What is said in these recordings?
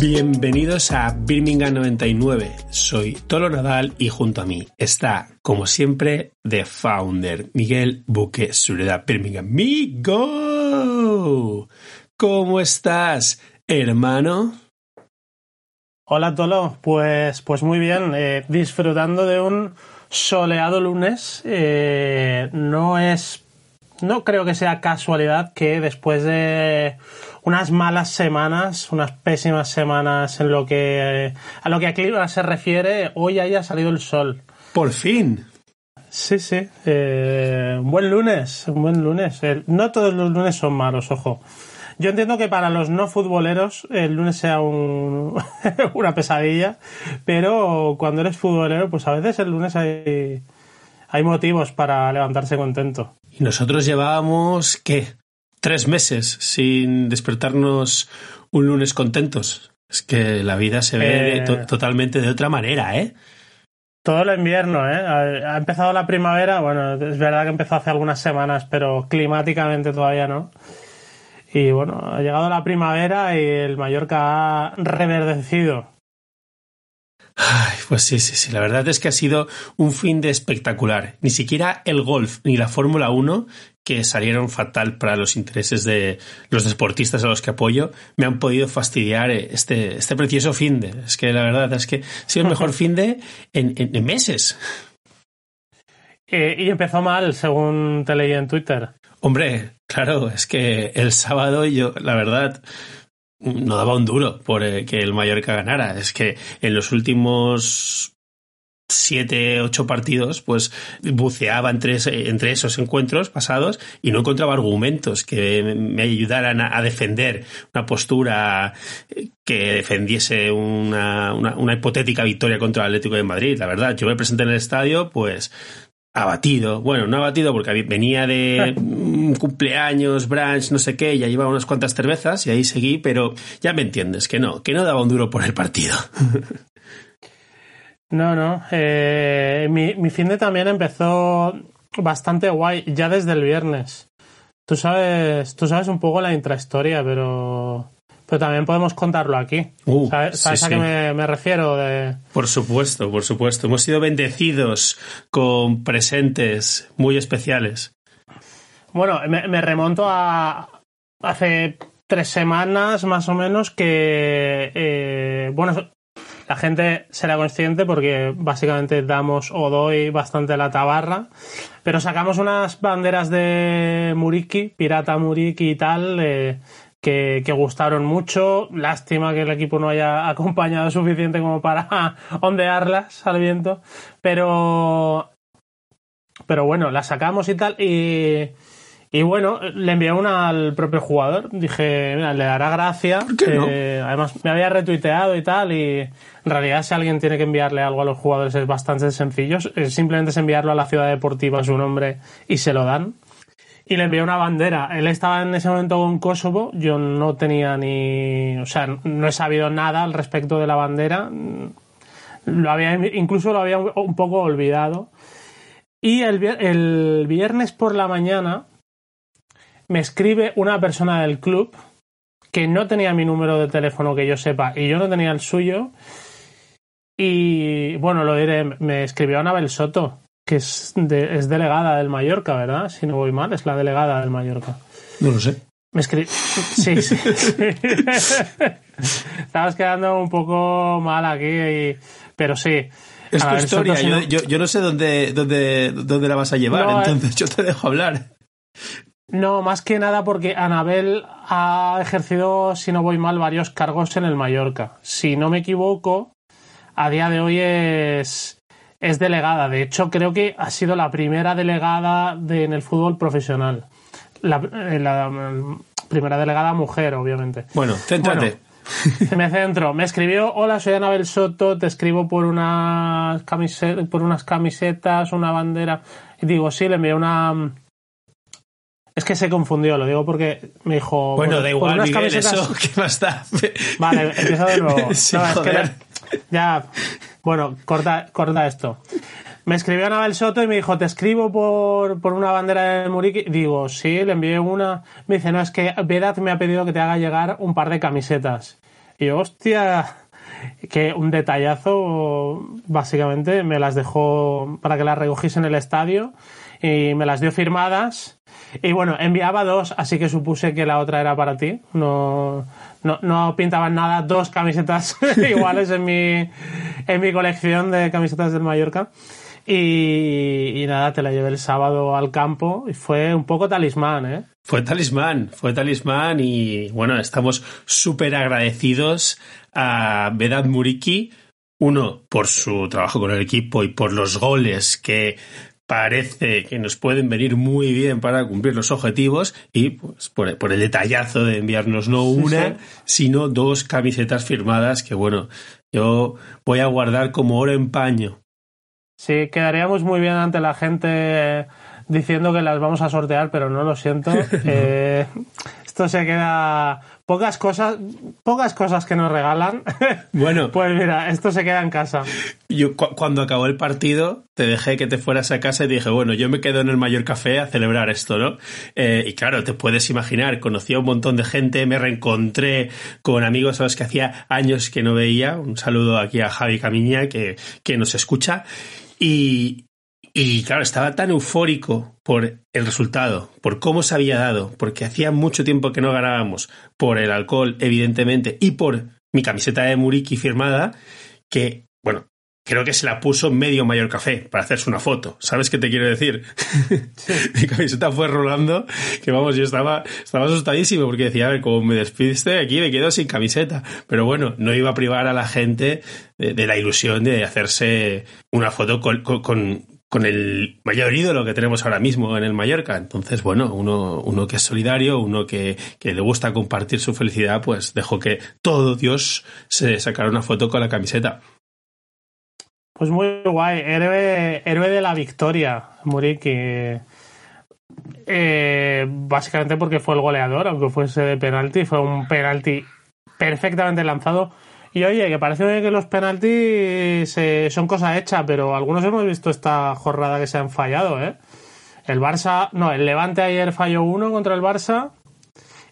Bienvenidos a Birmingham 99. Soy Tolo Nadal y junto a mí está, como siempre, The Founder, Miguel Buque Sureda Birmingham. ¡Migo! ¿Cómo estás, hermano? Hola Tolo, pues, pues muy bien, eh, disfrutando de un soleado lunes. Eh, no es, no creo que sea casualidad que después de unas malas semanas, unas pésimas semanas en lo que a lo que a clima se refiere, hoy haya salido el sol. Por fin. Sí, sí. Eh, un buen lunes, un buen lunes. no todos los lunes son malos, ojo. Yo entiendo que para los no futboleros el lunes sea un, una pesadilla, pero cuando eres futbolero, pues a veces el lunes hay, hay motivos para levantarse contento. Y nosotros llevábamos, ¿qué? Tres meses sin despertarnos un lunes contentos. Es que la vida se ve Eh. totalmente de otra manera, ¿eh? Todo el invierno, ¿eh? Ha ha empezado la primavera, bueno, es verdad que empezó hace algunas semanas, pero climáticamente todavía no. Y bueno, ha llegado la primavera y el Mallorca ha reverdecido. Ay, pues sí, sí, sí. La verdad es que ha sido un fin de espectacular. Ni siquiera el golf ni la Fórmula 1, que salieron fatal para los intereses de los deportistas a los que apoyo, me han podido fastidiar este, este precioso fin de. Es que la verdad es que ha sido el mejor fin de en, en- en meses. Eh, y empezó mal, según te leí en Twitter. Hombre, claro, es que el sábado yo, la verdad, no daba un duro por eh, que el Mallorca ganara. Es que en los últimos siete, ocho partidos, pues buceaba entre, entre esos encuentros pasados y no encontraba argumentos que me ayudaran a, defender una postura eh, que defendiese una, una, hipotética victoria contra el Atlético de Madrid. La verdad, yo me presenté en el estadio, pues abatido. Bueno, no abatido porque venía de un cumpleaños, brunch, no sé qué, ya llevaba unas cuantas cervezas y ahí seguí, pero ya me entiendes, que no, que no daba un duro por el partido. No, no. eh, mi, mi fin de también empezó bastante guay, ya desde el viernes. Tú sabes, tú sabes un poco la intrahistoria, pero, pero también podemos contarlo aquí. Uh, ¿Sabes, sí, a sí. qué me, me refiero? De, Por supuesto, por supuesto. Hemos sido bendecidos con presentes muy especiales. Bueno, me, me remonto a hace tres semanas más o menos que, eh, bueno, la gente será consciente porque básicamente damos o doy bastante la tabarra, pero sacamos unas banderas de Muriki, Pirata Muriki y tal, eh, que, que gustaron mucho. Lástima que el equipo no haya acompañado suficiente como para ondearlas al viento, pero pero bueno, la sacamos y tal. Y, y bueno, le envié una al propio jugador. Dije, mira, le dará gracia. qué no? Eh, además, me había retuiteado y tal. Y en realidad, si alguien tiene que enviarle algo a los jugadores, es bastante sencillo. Simplemente es enviarlo a la ciudad deportiva su nombre y se lo dan. Y le envié una bandera. Él estaba en ese momento con Kosovo. Yo no tenía ni. O sea, no he sabido nada al respecto de la bandera. Lo había, incluso lo había un poco olvidado. Y el viernes por la mañana me escribe una persona del club que no tenía mi número de teléfono que yo sepa y yo no tenía el suyo. Y bueno, lo diré, me escribió Anabel Soto, que es, de- es delegada del Mallorca, ¿verdad? Si no voy mal, es la delegada del Mallorca. No lo sé. Me escri... Sí, sí, sí. Estabas quedando un poco mal aquí, y- pero sí. Es tu Soto, historia. Yo, no- yo, yo no sé dónde, dónde, dónde la vas a llevar, No, eh. entonces yo te dejo hablar. No, más que nada porque Anabel ha ejercido, si no voy mal, varios cargos en el Mallorca. Si no me equivoco, a día de hoy es, es delegada. De hecho, creo que ha sido la primera delegada de- en el fútbol profesional. La, eh, la, mm, primera delegada mujer, obviamente. Bueno, céntrate. Me centro. Me escribió, hola, soy Anabel Soto, te escribo por unas, camisetas, por unas camisetas, una bandera. Y digo, sí, le envié una... Es que se confundió, lo digo porque me dijo... bueno, por- da igual, unas Miguel, camisetas- eso, ¿qué más da? Vale, empiezo de nuevo. Sí, No, es que ya, bueno, corta, corta esto. Me escribió Anabel Soto y me dijo, te escribo por, por una bandera de Muriqui. Digo, sí, le envié una. Me dice, no, es que Vedat me ha pedido que te haga llegar un par de camisetas. Y yo, hostia, que un detallazo, básicamente, me las dejó para que las recogiese en el estadio y me las dio firmadas. Y bueno, enviaba dos, así que supuse que la otra era para ti. No, no, no pintaban nada, dos camisetas iguales en mi, en mi colección de camisetas del Mallorca. Y, nada, te la llevé el sábado al campo y fue un poco talismán, ¿eh? Fue talismán, fue talismán y bueno, estamos súper agradecidos a Vedat Muriki, uno por su trabajo con el equipo y por los goles que parece que nos pueden venir muy bien para cumplir los objetivos y pues, por, por el detallazo de enviarnos no una, sí. sino dos camisetas firmadas que bueno, yo voy a guardar como oro en paño. Sí, quedaríamos muy bien ante la gente diciendo que las vamos a sortear, pero no lo siento. Eh, esto se queda pocas cosas, pocas cosas que nos regalan. Bueno, pues mira, esto se queda en casa. Yo cu cuando acabó el partido te dejé que te fueras a casa y dije, bueno, yo me quedo en el mayor café a celebrar esto, ¿no? Eh, y claro, te puedes imaginar, conocí a un montón de gente, me reencontré con amigos a los que hacía años que no veía. Un saludo aquí a Javi Camiña que, que nos escucha. Y, y claro, estaba tan eufórico por el resultado, por cómo se había dado, porque hacía mucho tiempo que no ganábamos, por el alcohol, evidentemente, y por mi camiseta de Muriki firmada, que, bueno, creo que se la puso medio mayor café para hacerse una foto. ¿Sabes qué te quiero decir? Mi camiseta fue rolando, que vamos, yo estaba, estaba asustadísimo porque decía, a ver, como me despidiste aquí, me quedo sin camiseta. Pero bueno, no iba a privar a la gente de, de la ilusión de hacerse una foto con, con, con con el mayor ídolo que tenemos ahora mismo en el Mallorca. Entonces, bueno, uno, uno que es solidario, uno que, que, le gusta compartir su felicidad, pues dejó que todo Dios se sacara una foto con la camiseta. Pues muy guay, héroe, héroe de la victoria, Muriki. Eh, básicamente porque fue el goleador, aunque fuese de penalti, fue un penalti perfectamente lanzado y oye, que parece que los penaltis eh, son cosa hecha, pero algunos hemos visto esta jornada que se han fallado, ¿eh? El Barça, no, el Levante ayer falló uno contra el Barça,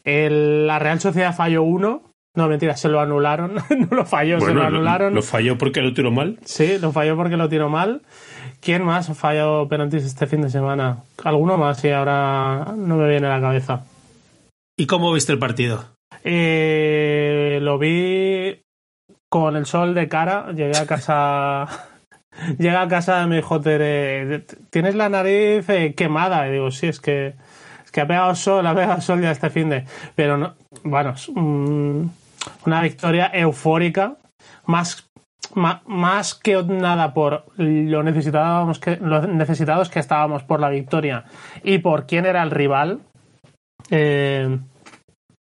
el, la Real Sociedad falló uno, no, mentira, se lo anularon, no lo falló, bueno, se lo anularon. ¿Lo falló porque lo tiró mal? Sí, lo falló porque lo tiró mal. ¿Quién más ha fallado penaltis este fin de semana? Alguno más y ahora no me viene a la cabeza. ¿Y cómo viste el partido? Eh, lo vi con el sol de cara, llegué a casa. llegué a casa y me dijo tienes la nariz eh, quemada. Y digo, sí, es que, es que ha pegado sol, ha pegado sol ya este fin de. Pero no, bueno, um, una victoria eufórica, más, más, más, que nada por lo necesitábamos que, lo necesitados que estábamos por la victoria y por quién era el rival. Eh,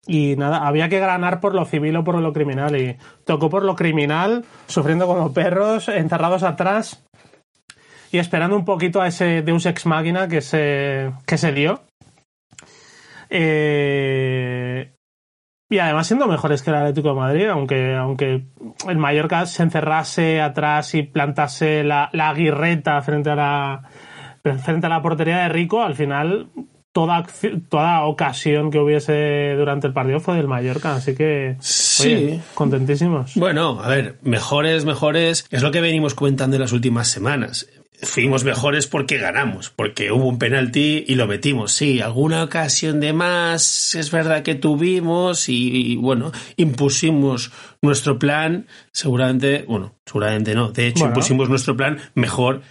y nada, había que ganar por lo civil o por lo criminal. Y tocó por lo criminal, sufriendo como perros, encerrados atrás y esperando un poquito a ese Deus Ex Máquina que se, que se dio. Eh, y además siendo mejores que el Atlético de Madrid, aunque, aunque el Mallorca se encerrase atrás y plantase la, la guirreta frente a la, frente a la portería de Rico, al final toda, toda ocasión que hubiese durante el partido fue del Mallorca, así que sí. Oye, contentísimos. Bueno, a ver, mejores, mejores, es lo que venimos comentando en las últimas semanas. Fuimos mejores porque ganamos, porque hubo un penalti y lo metimos. Sí, alguna ocasión de más es verdad que tuvimos y, y bueno, impusimos nuestro plan, seguramente, bueno, seguramente no, de hecho bueno. impusimos nuestro plan mejor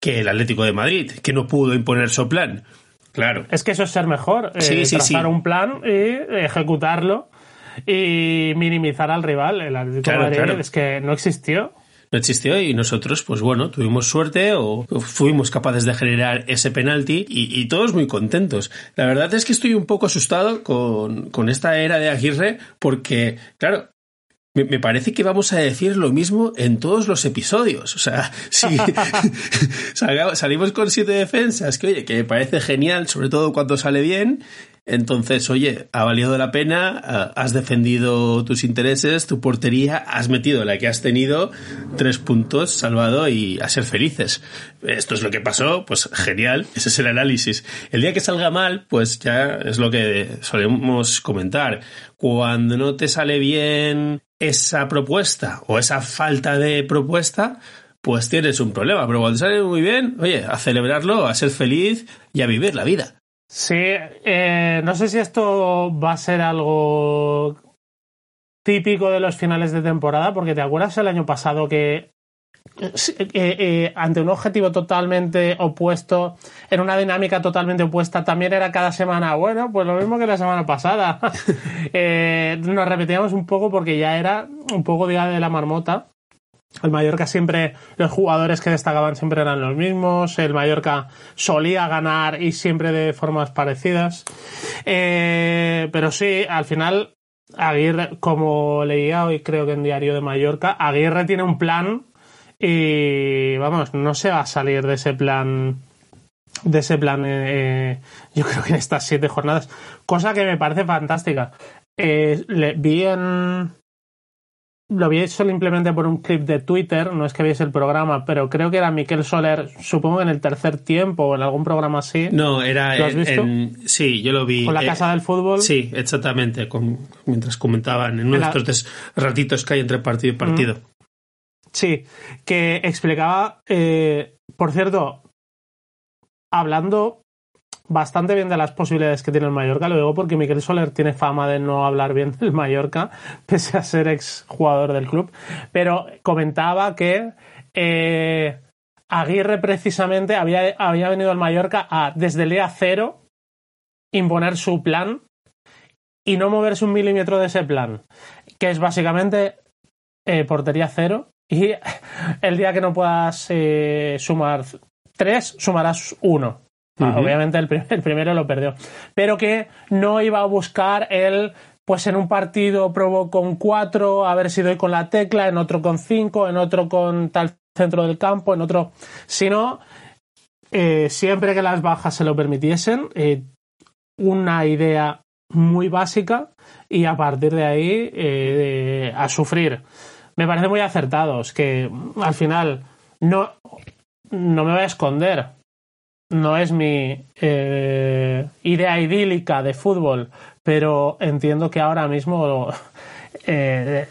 que el Atlético de Madrid, que no pudo imponer su plan. Claro. Es que eso es ser mejor. Sí, eh, sí, trazar sí. un plan y ejecutarlo y minimizar al rival. El Atlético claro, Madrid claro. es que no existió. No existió y nosotros, pues bueno, tuvimos suerte o fuimos capaces de generar ese penalti y, y todos muy contentos. La verdad es que estoy un poco asustado con, con esta era de Aguirre porque, claro, me, me, parece que vamos a decir lo mismo en todos los episodios. O sea, si salimos con siete defensas, que oye, que me parece genial, sobre todo cuando sale bien. Entonces, oye, ha valido la pena, has defendido tus intereses, tu portería, has metido la que has tenido, tres puntos, salvado y a ser felices. Esto es lo que pasó, pues genial, ese es el análisis. El día que salga mal, pues ya es lo que solemos comentar. Cuando no te sale bien esa propuesta o esa falta de propuesta, pues tienes un problema. Pero cuando sale muy bien, oye, a celebrarlo, a ser feliz y a vivir la vida. Sí, eh, no sé si esto va a ser algo típico de los finales de temporada, porque te acuerdas el año pasado que eh, eh, ante un objetivo totalmente opuesto, en una dinámica totalmente opuesta, también era cada semana, bueno, pues lo mismo que la semana pasada. nos repetíamos un poco porque ya era un poco día de la marmota. El Mallorca siempre, los jugadores que destacaban siempre eran los mismos. El Mallorca solía ganar y siempre de formas parecidas. Eh, pero sí, al final, Aguirre, como leía hoy creo que en Diario de Mallorca, Aguirre tiene un plan y vamos, no se va a salir de ese plan. De ese plan, eh, yo creo que en estas siete jornadas, cosa que me parece fantástica. Eh, le, vi en, lo vi simplemente por un clip de Twitter, no es que viese el programa, pero creo que era Miquel Soler, supongo en el tercer tiempo o en algún programa así. No, era ¿Lo has visto? en- sí, yo lo vi. Con la eh, casa del fútbol. Sí, exactamente, con- mientras comentaban en uno de estos ratitos que hay entre partido y partido. Sí, que explicaba, eh, por cierto, hablando bastante bien de las posibilidades que tiene el Mallorca, lo digo porque Miquel Soler tiene fama de no hablar bien del Mallorca, pese a ser ex jugador del club, pero comentaba que eh, Aguirre precisamente había, había venido al Mallorca a, desde el día cero, imponer su plan y no moverse un milímetro de ese plan, que es básicamente eh, portería cero y el día que no puedas eh, sumar tres, sumarás uno. Ah. Obviamente el, prim- el primero lo perdió. Pero que no iba a buscar el, pues en un partido probó con cuatro, a ver si doy con la tecla, en otro con cinco, en otro con tal centro del campo, en otro. Sino, eh, siempre que las bajas se lo permitiesen, eh, una idea muy básica y a partir de ahí eh, a sufrir. Me parece muy acertados que al final no, no me voy a esconder. No es mi eh, idea idílica de fútbol, pero entiendo que ahora mismo eh,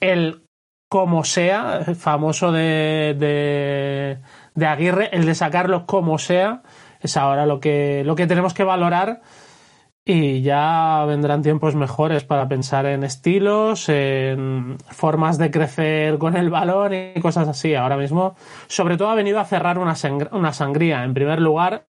el como sea, famoso de, de, de Aguirre, el de sacarlo como sea, es ahora lo que, lo que tenemos que valorar y ya vendrán tiempos mejores para pensar en estilos, en formas de crecer con el balón y cosas así. Ahora mismo, sobre todo, ha venido a cerrar una, una sangría. En primer lugar,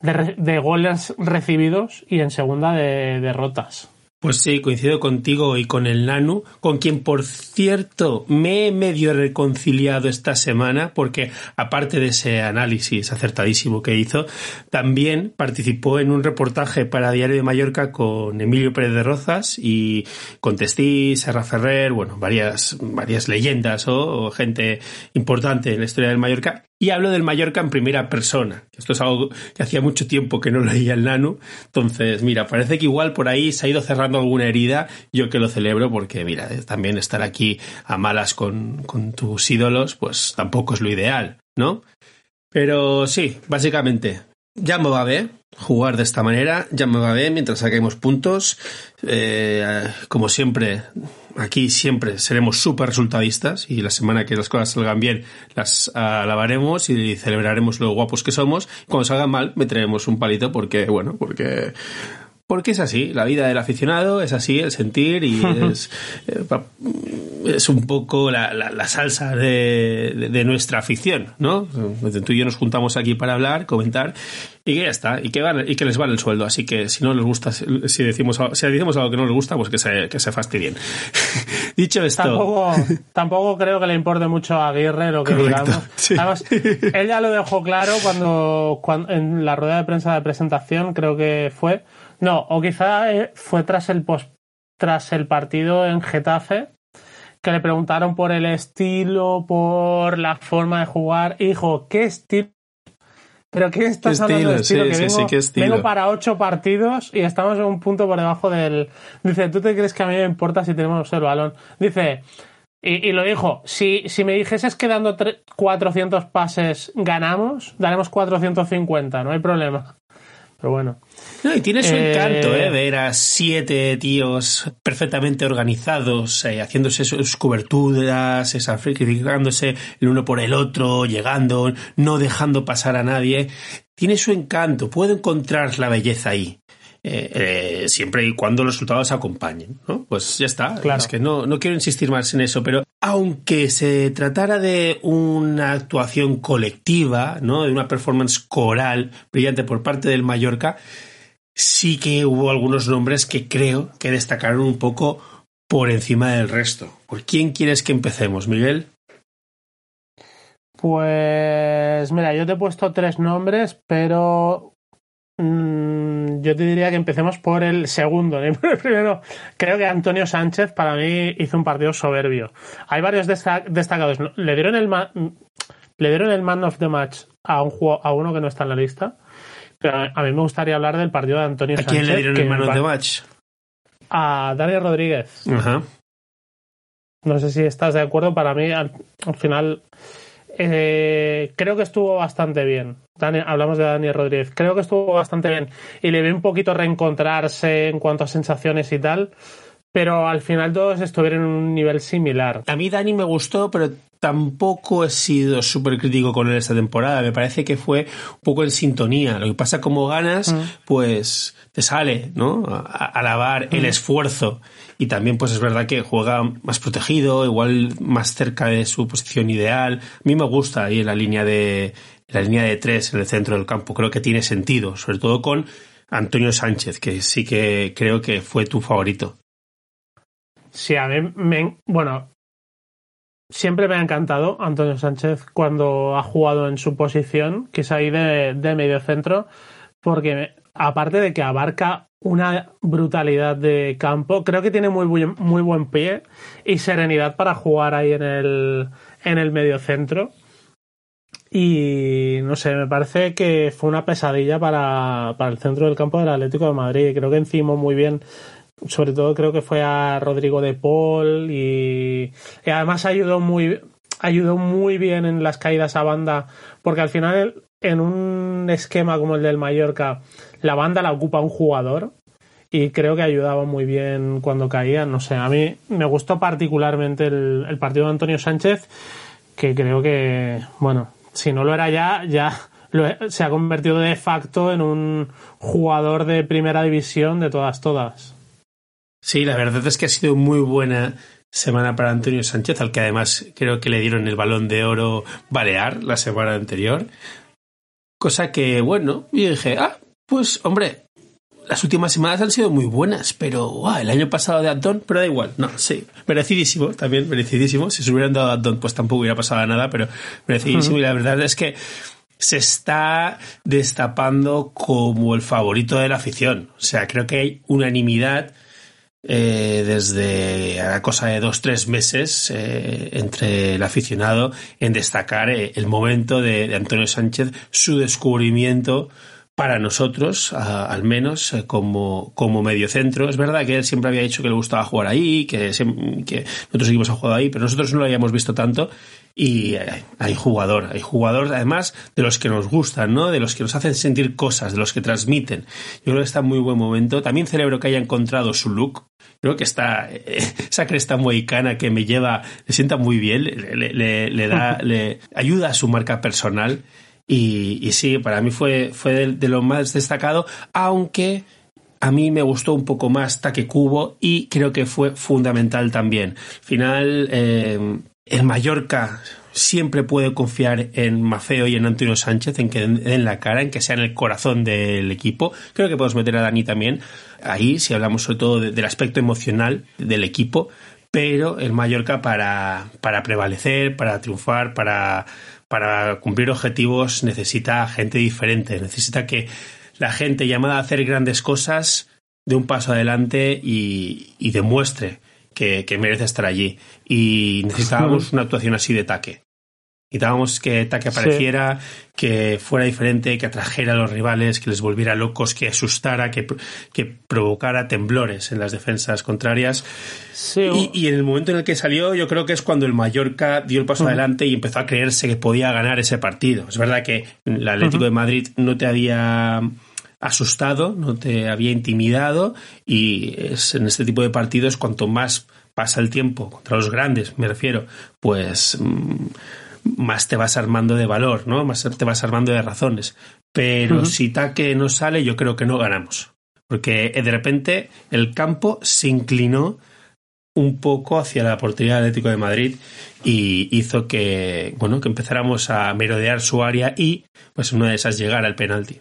de goles recibidos y en segunda, de derrotas. Pues sí, coincido contigo y con el Nanu, con quien, por cierto, me he medio reconciliado esta semana, porque aparte de ese análisis acertadísimo que hizo, también participó en un reportaje para Diario de Mallorca con Emilio Pérez de Rozas y con Testí, Serra Ferrer, bueno, varias, varias leyendas o, o gente importante en la historia del Mallorca. Y hablo del Mallorca en primera persona. Esto es algo que hacía mucho tiempo que no leía el Nanu. Entonces, mira, parece que igual por ahí se ha ido cerrando alguna herida. Yo que lo celebro porque, mira, también estar aquí a malas con, tus ídolos, pues tampoco es lo ideal, ¿no? Pero sí, básicamente, ya me va bien jugar de esta manera, ya me va bien mientras saquemos puntos. Eh, como siempre, aquí siempre seremos súper resultadistas y la semana que las cosas salgan bien las alabaremos y celebraremos lo guapos que somos. Cuando salgan mal, meteremos un palito porque, bueno, porque porque es así, la vida del aficionado es así, el sentir y es, eh, es un poco la, la- la salsa de, de- de nuestra afición, ¿no? Tú y yo nos juntamos aquí para hablar, comentar y que ya está, y que, van- y que les vale el sueldo. Así que si no les gusta, si decimos, si decimos algo que no les gusta, pues que se, que se fastidien. Dicho esto, Tampoco, tampoco creo que le importe mucho a Aguirre lo que Correcto, digamos. sí. Además, él ya lo dejó claro cuando, cuando en la rueda de prensa de presentación, creo que fue. No, o quizá eh, fue tras el post, tras el partido en Getafe, que le preguntaron por el estilo, por la forma de jugar. Y dijo, ¿qué estilo? ¿Pero qué estás ¿Qué hablando de estilo? Sí, que sí, vengo, sí, ¿qué estilo? vengo para ocho partidos y estamos en un punto por debajo del... Dice, ¿tú te crees que a mí me importa si tenemos el balón? Dice, y, y lo dijo, si, si me dijeses que dando tre- 400 pases ganamos, daremos 450, no hay problema. Pero bueno. No, y tiene su encanto, ¿eh? Ver a siete tíos perfectamente organizados, eh, haciéndose sus coberturas, sacrificándose el uno por el otro, llegando, no dejando pasar a nadie. Tiene su encanto, puedo encontrar la belleza ahí. Eh, eh, siempre y cuando los resultados acompañen, ¿no? Pues ya está. Claro. Es que no, no quiero insistir más en eso, pero aunque se tratara de una actuación colectiva, ¿no? De una performance coral brillante por parte del Mallorca, sí que hubo algunos nombres que creo que destacaron un poco por encima del resto. ¿Por quién quieres que empecemos, Miguel? Pues mira, yo te he puesto tres nombres, pero mmm, yo te diría que empecemos por el segundo. El primero, creo que Antonio Sánchez para mí hizo un partido soberbio. Hay varios destac destacados. Le dieron el le dieron el man of the match a un a uno que no está en la lista. Pero a mí me gustaría hablar del partido de Antonio ¿A Sánchez. quién le dieron el man of the match? A Dani Rodríguez. Ajá. No sé si estás de acuerdo. Para mí, al, al final, eh, creo que estuvo bastante bien. Dani, hablamos de Dani Rodríguez. Creo que estuvo bastante bien. Y le vi un poquito reencontrarse en cuanto a sensaciones y tal. Pero al final todos estuvieron en un nivel similar. A mí Dani me gustó, pero tampoco he sido súper crítico con él esta temporada. Me parece que fue un poco en sintonía. Lo que pasa como ganas, mm. pues te sale, ¿no? Alabar mm. el esfuerzo. Y también, pues es verdad que juega más protegido, igual más cerca de su posición ideal. A mí me gusta ahí en la línea de la línea de tres en el centro del campo. Creo que tiene sentido, sobre todo con Antonio Sánchez, que sí que creo que fue tu favorito. Sí, a mí me. Bueno, siempre me ha encantado Antonio Sánchez cuando ha jugado en su posición, que es ahí de, de medio centro, porque aparte de que abarca una brutalidad de campo, creo que tiene muy, muy, muy buen pie y serenidad para jugar ahí en el, en el medio centro. Y no sé, me parece que fue una pesadilla para, para el centro del campo del Atlético de Madrid. Creo que encima muy bien sobre todo creo que fue a Rodrigo de Paul y, además ayudó muy ayudó muy bien en las caídas a banda porque al final en un esquema como el del Mallorca la banda la ocupa un jugador y creo que ayudaba muy bien cuando caían. No sé a mí me gustó particularmente el, el partido de Antonio Sánchez que creo que bueno si no lo era ya ya lo, se ha convertido de facto en un jugador de primera división de todas todas Sí, la verdad es que ha sido muy buena semana para Antonio Sánchez, al que además creo que le dieron el balón de oro balear la semana anterior. Cosa que, bueno, yo dije, ah, pues hombre, las últimas semanas han sido muy buenas, pero wow, el año pasado de Antón, pero da igual, no, sí, merecidísimo, también merecidísimo. Si se hubieran dado a Antón, pues tampoco hubiera pasado nada, pero merecidísimo. Uh -huh. Y la verdad es que se está destapando como el favorito de la afición. O sea, creo que hay unanimidad eh, desde a cosa de dos tres meses eh, entre el aficionado en destacar eh, el momento de, Antonio Sánchez su descubrimiento para nosotros a, al menos como, como mediocentro es verdad que él siempre había dicho que le gustaba jugar ahí que, que otros equipos han jugado ahí pero nosotros no lo habíamos visto tanto y hay jugador, hay jugador además de los que nos gustan, ¿no? De los que nos hacen sentir cosas, de los que transmiten. Yo creo que está en muy buen momento. También celebro que haya encontrado su look. Creo que está esa cresta mohicana que me lleva, le sienta muy bien, le, le, le da, le ayuda a su marca personal. Y, sí, para mí fue, fue de, lo más destacado, aunque a mí me gustó un poco más Taque Cubo y creo que fue fundamental también. Al final, eh, el Mallorca siempre puede confiar en Mafeo y en Antonio Sánchez, en que den la cara, en que sean el corazón del equipo. Creo que podemos meter a Dani también ahí, si hablamos sobre todo de, del aspecto emocional del equipo, pero el Mallorca para, para prevalecer, para triunfar, para, para cumplir objetivos necesita gente diferente, necesita que la gente llamada a hacer grandes cosas dé un paso adelante y, y demuestre que, que, merece estar allí. Y necesitábamos una actuación así de taque. Necesitábamos que Taque apareciera, sí. que fuera diferente, que atrajera a los rivales, que les volviera locos, que asustara, que, que provocara temblores en las defensas contrarias. Sí, y, y, en el momento en el que salió, yo creo que es cuando el Mallorca dio el paso uh -huh. adelante y empezó a creerse que podía ganar ese partido. Es verdad que el Atlético uh -huh. de Madrid no te había asustado, no te había intimidado y es en este tipo de partidos cuanto más pasa el tiempo contra los grandes, me refiero, pues mm, más te vas armando de valor, ¿no? Más te vas armando de razones. Pero si Taque no sale, yo creo que no ganamos. Porque de repente el campo se inclinó un poco hacia la portería del Atlético de Madrid y hizo que, bueno, que empezáramos a merodear su área y, pues, una de esas llegara al penalti.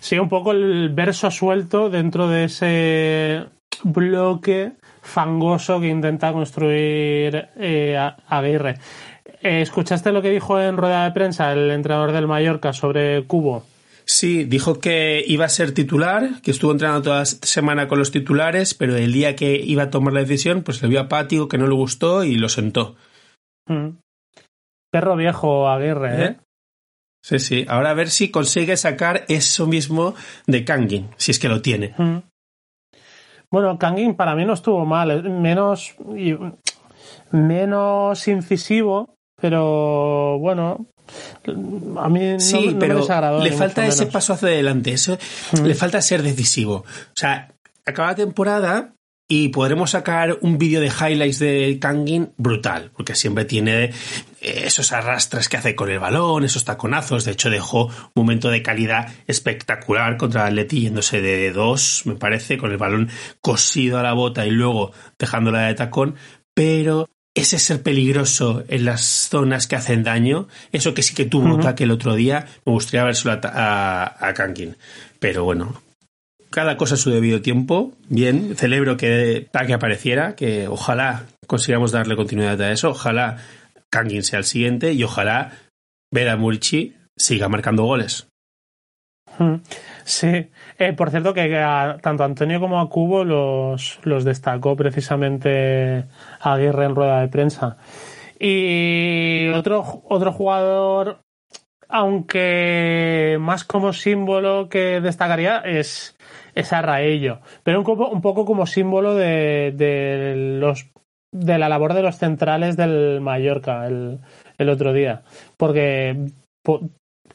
Sí, un poco el verso suelto dentro de ese bloque fangoso que intenta construir eh, Aguirre. ¿Escuchaste lo que dijo en rueda de prensa el entrenador del Mallorca sobre Cubo? Sí, dijo que iba a ser titular, que estuvo entrenando toda la semana con los titulares, pero el día que iba a tomar la decisión, pues le vio apático, que no le gustó y lo sentó. Mm. Perro viejo Aguirre, ¿eh? ¿eh? Sí, sí. Ahora a ver si consigue sacar eso mismo de Kangin, si es que lo tiene. Mm. Bueno, Kangin para mí no estuvo mal, menos, menos incisivo, pero bueno, a mí sí, pero le falta ese paso hacia adelante, eso, mm. le falta ser decisivo. O sea, acaba la temporada y podremos sacar un vídeo de highlights de Kangin brutal, porque siempre tiene eh, esos arrastres que hace con el balón, esos taconazos. De hecho, dejó un momento de calidad espectacular contra Atleti yéndose de dos, me parece, con el balón cosido a la bota y luego dejándola de tacón. Pero ese ser peligroso en las zonas que hacen daño, eso que sí que tuvo un ataque el otro día, me gustaría vérselo a, a, Kankin. Pero bueno, cada cosa a su debido tiempo. Bien, celebro que Taque apareciera, que ojalá consigamos darle continuidad a eso, ojalá Kankin sea el siguiente y ojalá Vera Murici siga marcando goles. Sí, eh, por cierto que tanto Antonio como a Cubo los, los destacó precisamente Aguirre en rueda de prensa. Y otro, otro jugador, aunque más como símbolo que destacaría, es, es Arraello, pero un, poco, un poco como símbolo de, de, los, de la labor de los centrales del Mallorca el, el otro día. Porque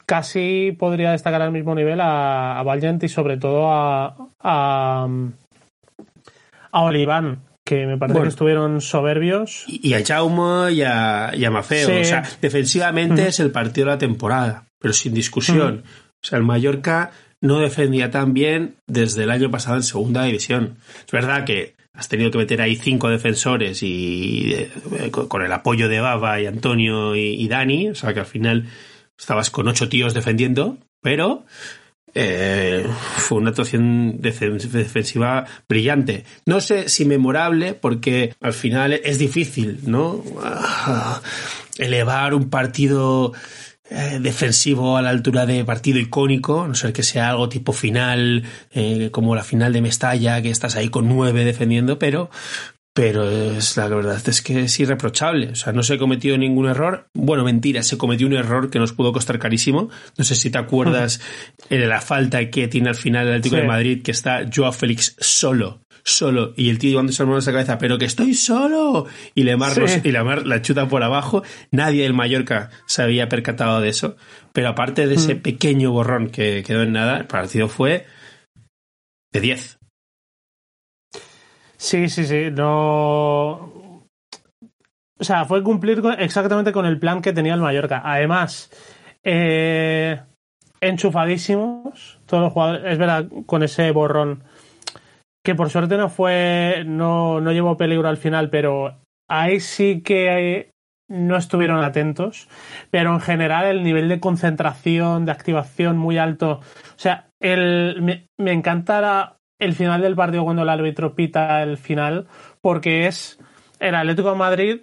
casi podría destacar al mismo nivel a, a Valiant y sobre todo a, a, a Oliván, que me parece que estuvieron soberbios. Y, a Jaume y a, y Mafeo. O sea, defensivamente es el partido de la temporada, pero sin discusión. O sea, el Mallorca no defendía tan bien desde el año pasado en segunda división. Es verdad que has tenido que meter ahí cinco defensores y eh, con el apoyo de Baba y Antonio y, y Dani, o sea que al final estabas con ocho tíos defendiendo, pero eh, fue una actuación defensiva brillante. No sé si memorable, porque al final es difícil, ¿no? Ah, elevar un partido eh, defensivo a la altura de partido icónico, no ser que sea algo tipo final, eh, como la final de Mestalla, que estás ahí con nueve defendiendo, pero pero es, la verdad es que es irreprochable. O sea, no se ha cometido ningún error. Bueno, mentira, se cometió un error que nos pudo costar carísimo. No sé si te acuerdas de la falta que tiene al final el Atlético de Madrid, que está Joao Félix solo, solo, y el tío llevando su mano a la cabeza, pero que estoy solo. Y le y la, mar, la chuta por abajo. Nadie del Mallorca se había percatado de eso. Pero aparte de ese mm. pequeño borrón que quedó en nada, el partido fue de 10. Sí, sí, sí. No. O sea, fue cumplir exactamente con el plan que tenía el Mallorca. Además, eh, enchufadísimos todos los jugadores. Es verdad, con ese borrón. Que por suerte no fue. No, no llevó peligro al final, pero ahí sí que no estuvieron atentos. Pero en general, el nivel de concentración, de activación muy alto. O sea, el, me, me encanta el final del partido cuando el árbitro pita el final, porque es el Atlético de Madrid.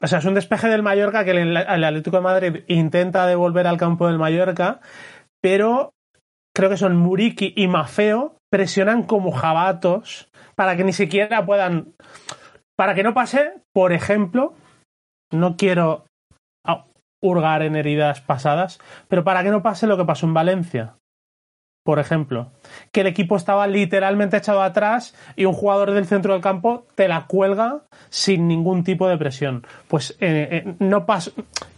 O sea, es un despeje del Mallorca que el, Atlético de Madrid intenta devolver al campo del Mallorca, pero creo que son Muriki y Mafeo presionan como jabatos para que ni siquiera puedan. Para que no pase, por ejemplo, no quiero hurgar en heridas pasadas, pero para que no pase lo que pasó en Valencia, por ejemplo, que el equipo estaba literalmente echado atrás y un jugador del centro del campo te la cuelga sin ningún tipo de presión. Pues eh, eh, no, pas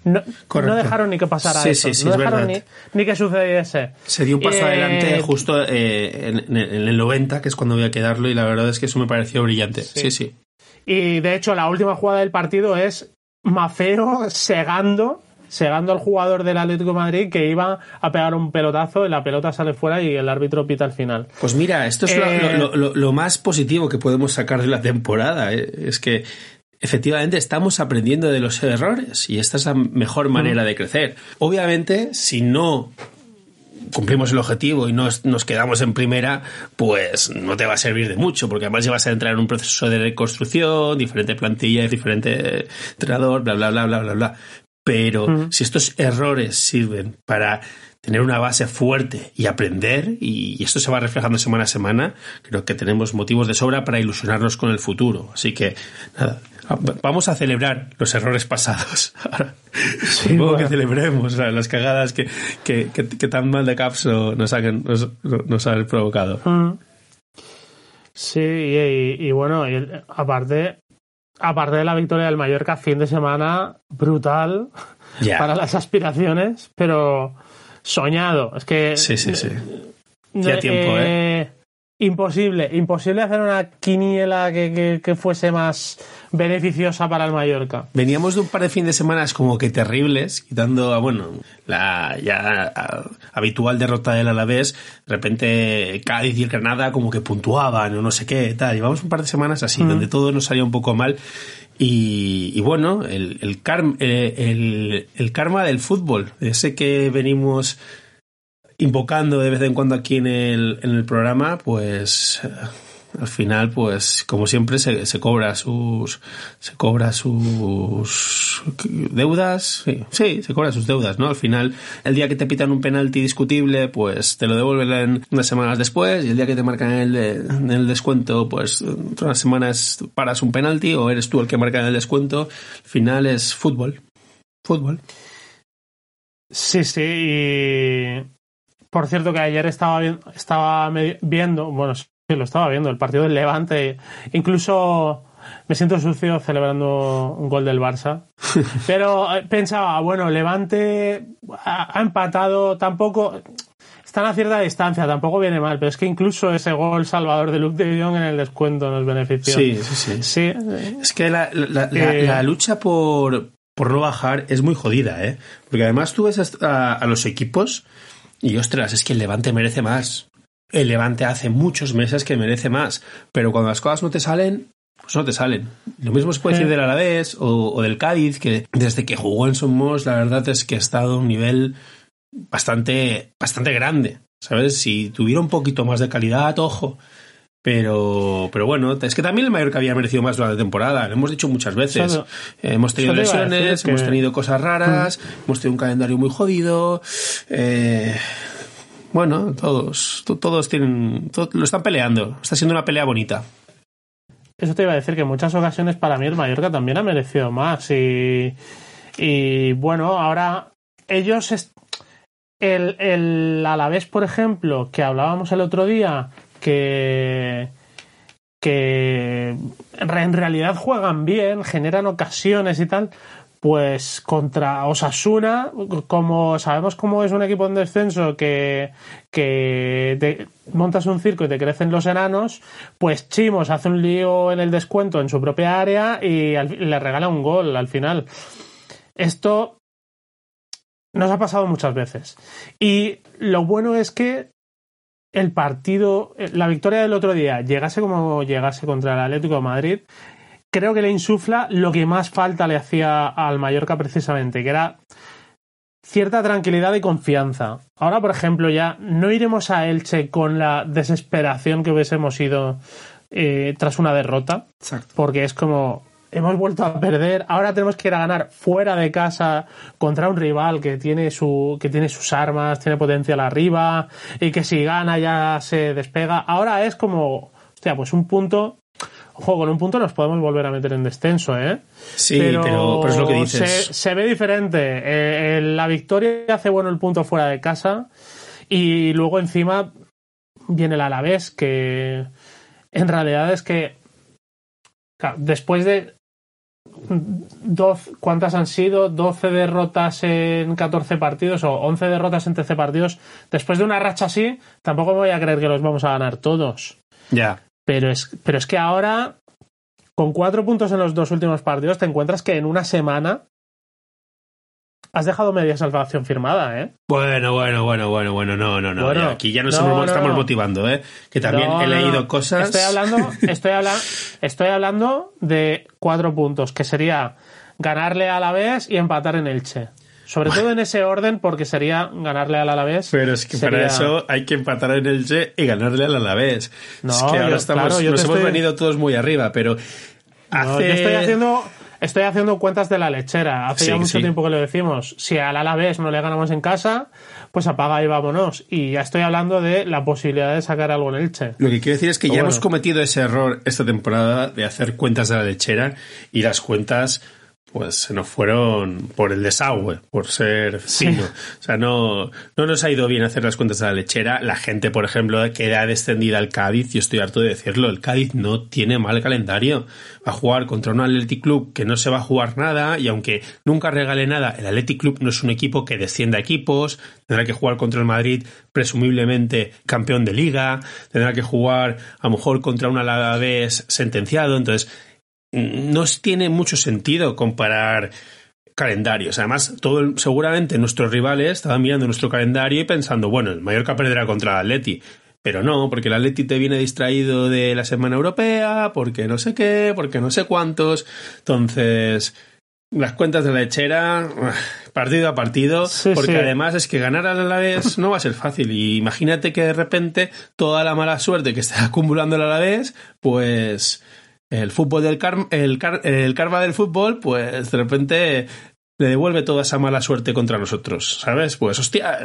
no, no, dejaron ni que pasara eso, no dejaron ni, ni, que sucediese. Se dio un paso adelante justo en, en, el 90, que es cuando voy a quedarlo, y la verdad es que eso me pareció brillante. sí. sí. Y de hecho, la última jugada del partido es Mafeo segando segando al jugador del Atlético de Madrid que iba a pegar un pelotazo y la pelota sale fuera y el árbitro pita al final. Pues mira, esto es eh, lo, más positivo que podemos sacar de la temporada. ¿eh? Es que efectivamente estamos aprendiendo de los errores y esta es la mejor manera de crecer. Obviamente, si no cumplimos el objetivo y nos, nos, quedamos en primera, pues no te va a servir de mucho, porque además ya vas a entrar en un proceso de reconstrucción, diferente plantilla, diferente entrenador, bla, bla, bla, bla, bla, bla. Pero si estos errores sirven para tener una base fuerte y aprender, y esto se va reflejando semana a semana, creo que tenemos motivos de sobra para ilusionarnos con el futuro. Así que, nada, vamos a celebrar los errores pasados. Ahora, supongo que celebremos las cagadas que, que, tan mal de caps nos han, nos, han provocado. Sí, y, bueno, aparte, aparte de la victoria del Mallorca, fin de semana brutal para las aspiraciones, pero soñado. Es que. Sí, sí, sí. Ya tiempo, ¿eh? Imposible, imposible hacer una quiniela que, que, fuese más beneficiosa para el Mallorca. Veníamos de un par de fin de semana como que terribles, quitando a, bueno, la ya habitual derrota del Alavés, de repente Cádiz y Granada como que puntuaban o no sé qué, tal. Llevamos un par de semanas así, donde todo nos salía un poco mal. Y, bueno, el, el, eh, el, el karma del fútbol, ese que venimos invocando de vez en cuando aquí en el, en el programa, pues eh, al final, pues como siempre, se, se, cobra sus se cobra sus deudas, sí, sí, se cobra sus deudas, ¿no? Al final, el día que te pitan un penalti discutible, pues te lo devuelven unas semanas después, y el día que te marcan el, el descuento, pues unas semanas paras un penalti, o eres tú el que marca el descuento. Al final es fútbol. Fútbol. Sí, sí, y por cierto, que ayer estaba, estaba viendo, bueno, sí, lo estaba viendo, el partido del Levante. Incluso me siento sucio celebrando un gol del Barça. Pero eh, pensaba, bueno, Levante ha, empatado, tampoco. Están a cierta distancia, tampoco viene mal, pero es que incluso ese gol salvador de Luke de Jong en el descuento nos benefició. Sí, sí, sí. Es que la, eh, lucha por, por no bajar es muy jodida, ¿eh? Porque además tú ves a los equipos y ostras, es que el Levante merece más. El Levante hace muchos meses que merece más. Pero cuando las cosas no te salen, pues no te salen. Lo mismo se puede decir del Alavés o, del Cádiz, que desde que jugó en Somos, la verdad es que ha estado a un nivel bastante, bastante grande. ¿Sabes? Si tuviera un poquito más de calidad, ojo. Pero, pero bueno, es que también el Mallorca había merecido más durante la temporada, lo hemos dicho muchas veces. hemos tenido lesiones, hemos tenido cosas raras, hemos tenido un calendario muy jodido. Eh, bueno, todos, todos tienen, lo están peleando. Está siendo una pelea bonita. Eso te iba a decir que en muchas ocasiones para mí el Mallorca también ha merecido más. Y, y bueno, ahora ellos, el, el Alavés, por ejemplo, que hablábamos el otro día, que, que en realidad juegan bien, generan ocasiones y tal, pues contra Osasuna, como sabemos cómo es un equipo en descenso que, que te montas un circo y te crecen los enanos, pues Chimos hace un lío en el descuento en su propia área y le regala un gol al final. Esto nos ha pasado muchas veces. Y lo bueno es que el partido, eh, la victoria del otro día, llegase como llegase contra el Atlético de Madrid, creo que le insufla lo que más falta le hacía al Mallorca precisamente, que era cierta tranquilidad y confianza. Ahora, por ejemplo, ya no iremos a Elche con la desesperación que hubiésemos ido eh, tras una derrota, porque es como, hemos vuelto a perder, ahora tenemos que ir a ganar fuera de casa contra un rival que tiene su que tiene sus armas, tiene potencial arriba y que si gana ya se despega. Ahora es como, hostia, pues un punto Ojo, con un punto nos podemos volver a meter en descenso, ¿eh? Sí, pero, es lo que dices. Se, ve diferente. Eh, la victoria hace bueno el punto fuera de casa Y luego encima viene el Alavés, que en realidad es que después de 12, ¿cuántas han sido? 12 derrotas en 14 partidos o 11 derrotas en 13 partidos. Después de una racha así, tampoco me voy a creer que los vamos a ganar todos. Ya. Pero es, pero es que ahora, con cuatro puntos en los dos últimos partidos, te encuentras que en una semana has dejado media salvación firmada, ¿eh? Bueno, bueno, bueno, bueno, bueno, no, no, no. Bueno, ya, aquí ya nos no, estamos no. motivando, ¿eh? Que también he leído cosas. Estoy hablando, estoy, habla- estoy hablando de cuatro puntos, que sería ganarle a la vez y empatar en Elche. Sobre todo en ese orden, porque sería ganarle al Alavés. Pero es que para eso hay que empatar en el G y ganarle al Alavés. No, es que ahora yo- estamos, claro, yo nos hemos estoy- venido todos muy arriba, pero No, hace... yo estoy haciendo, estoy haciendo cuentas de la lechera. Hace Sí, ya mucho sí. tiempo que lo decimos. Si al Alavés no le ganamos en casa, pues apaga y vámonos. Y ya estoy hablando de la posibilidad de sacar algo en Elche. Lo que quiero decir es que ya Bueno. hemos cometido ese error esta temporada de hacer cuentas de la lechera y las cuentas pues se nos fueron por el desagüe, por ser fino. O sea, no, no nos ha ido bien hacer las cuentas de la lechera. La gente, por ejemplo, que ha descendido al Cádiz, yo estoy harto de decirlo, el Cádiz no tiene mal calendario. Va a jugar contra un Athletic Club que no se va a jugar nada y aunque nunca regale nada, el Athletic Club no es un equipo que descienda equipos, tendrá que jugar contra el Madrid, presumiblemente campeón de liga, tendrá que jugar a lo mejor contra un Alavés sentenciado, entonces no tiene mucho sentido comparar calendarios. Además, todo el- seguramente nuestros rivales estaban mirando nuestro calendario y pensando, bueno, el Mallorca perderá contra el Atleti. Pero no, porque el Atleti te viene distraído de la Semana Europea, porque no sé qué, porque no sé cuántos. Entonces, las cuentas de la lechera, partido a partido, Sí, porque sí. además es que ganar al Alavés no va a ser fácil. Y imagínate que de repente toda la mala suerte que está acumulando el Alavés, pues el fútbol del car el, car el karma del fútbol, pues de repente le devuelve toda esa mala suerte contra nosotros, ¿sabes? Pues hostia,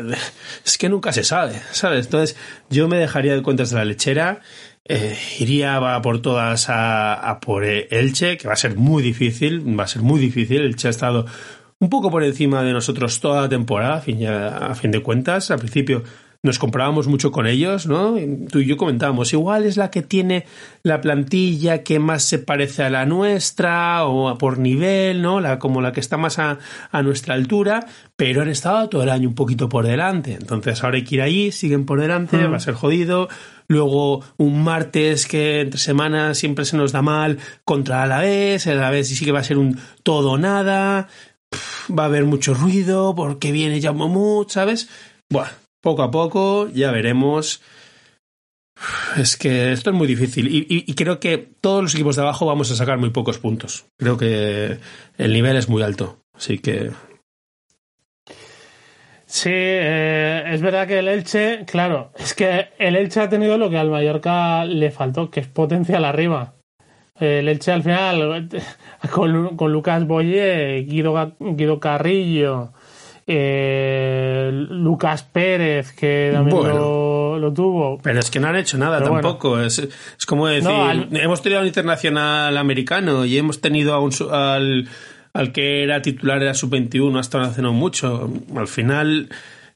es que nunca se sabe, ¿sabes? Entonces yo me dejaría de cuentas de la lechera, eh, iría a por todas a, a por Elche, que va a ser muy difícil, va a ser muy difícil, Elche ha estado un poco por encima de nosotros toda la temporada, a fin, a fin de cuentas, al principio nos comparábamos mucho con ellos, ¿no? Tú y yo comentábamos, igual es la que tiene la plantilla que más se parece a la nuestra o a por nivel, ¿no? La, como la que está más a, a nuestra altura, pero han estado todo el año un poquito por delante. Entonces ahora hay que ir ahí, siguen por delante, Mm. va a ser jodido. Luego un martes que entre semanas siempre se nos da mal contra Alavés, el Alavés sí que va a ser un todo o nada, va a haber mucho ruido porque viene Jamomut, ¿sabes? Bueno, poco a poco ya veremos. Es que esto es muy difícil y, y- creo que todos los equipos de abajo vamos a sacar muy pocos puntos. Creo que el nivel es muy alto, así que Sí, eh, es verdad que el Elche, claro, es que el Elche ha tenido lo que al Mallorca le faltó, que es potencial arriba. El Elche al final, con, con Lucas Boye, Guido, Guido Carrillo, eh, Lucas Pérez, que también Bueno. lo, lo tuvo. Pero es que no han hecho nada Pero bueno. tampoco. Es, es como decir, No, al- hemos tenido a un internacional americano y hemos tenido a un, al, al que era titular era sub-21 hasta hace no mucho. Al final,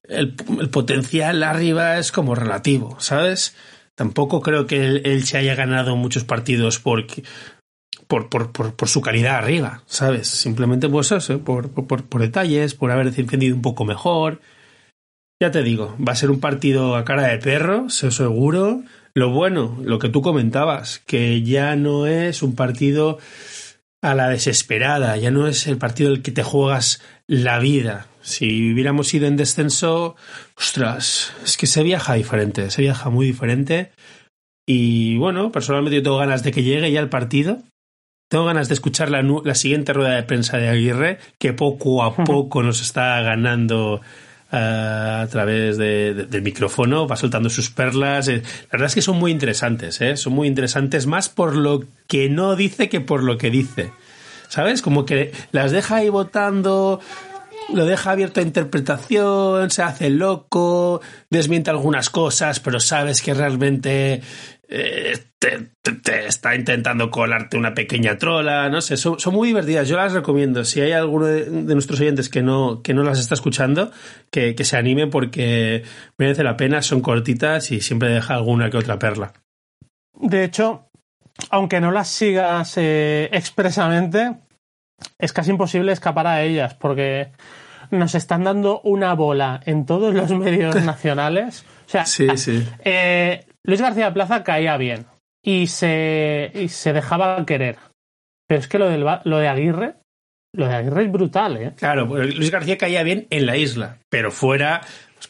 el, el potencial arriba es como relativo, ¿sabes? Tampoco creo que él, él se haya ganado muchos partidos porque, por, por, por, por su calidad arriba, ¿sabes? Simplemente pues eso, por, por, detalles, por haber defendido un poco mejor. Ya te digo, va a ser un partido a cara de perro, seguro. Lo bueno, lo que tú comentabas, que ya no es un partido a la desesperada, ya no es el partido en el que te juegas la vida. Si hubiéramos ido en descenso, ostras, es que se viaja diferente, se viaja muy diferente. Y bueno, personalmente yo tengo ganas de que llegue ya el partido. Tengo ganas de escuchar la, la siguiente rueda de prensa de Aguirre, que poco a poco nos está ganando eh, a través de- de- del micrófono, va soltando sus perlas. Eh, La verdad es que son muy interesantes, ¿eh? son muy interesantes más por lo que no dice que por lo que dice. ¿Sabes? Como que las deja ahí votando, lo deja abierto a interpretación, se hace loco, desmiente algunas cosas, pero sabes que realmente eh, te, está intentando colarte una pequeña trola, no sé, son, muy divertidas, yo las recomiendo. Si hay alguno de, nuestros oyentes que no, que no las está escuchando, que, se anime porque merece la pena, son cortitas y siempre deja alguna que otra perla. De hecho, aunque no las sigas eh, expresamente, es casi imposible escapar a ellas porque nos están dando una bola en todos los medios nacionales. O sea, sí, sí. Eh, Luis García Plaza caía bien y se, y se dejaba querer. Pero es que lo, del, lo de Aguirre, lo de Aguirre es brutal, ¿eh? Claro, pues Luis García caía bien en la isla, pero fuera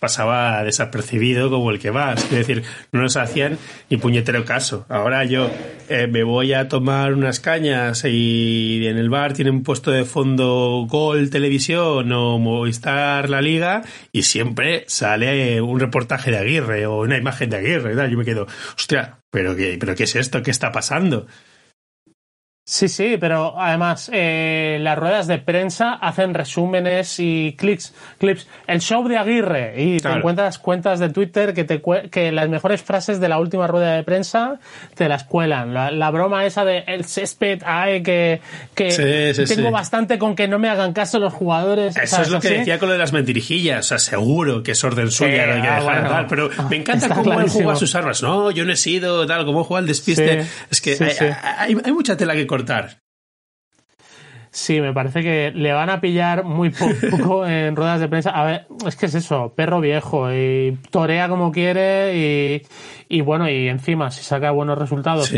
pasaba desapercibido como el que va. Es decir, no nos hacían ni puñetero caso. Ahora yo eh, me voy a tomar unas cañas y en el bar tienen puesto de fondo Gol Televisión o Movistar La Liga y siempre sale un reportaje de Aguirre o una imagen de Aguirre. Yo me quedo, hostia, ¿pero qué, ¿pero qué es esto? ¿Qué está pasando? Sí, sí, pero además eh, las ruedas de prensa hacen resúmenes y clics, clips. El show de Aguirre y te encuentras cuentas de Twitter que te que las mejores frases de la última rueda de prensa te las cuelan. La, broma esa de el césped, ay, que, que tengo bastante con que no me hagan caso los jugadores. Eso es lo que decía con lo de las mentirijillas. O sea, seguro que es orden suya, no hay que ah, dejar tal. Pero me encanta cómo él juega sus armas. No, yo no he sido tal, cómo juega el despiste. es que hay, hay mucha tela que cortar Sí, me parece que le van a pillar muy poco en ruedas de prensa. A ver, es que es eso, perro viejo y torea como quiere y, bueno, y encima si saca buenos resultados.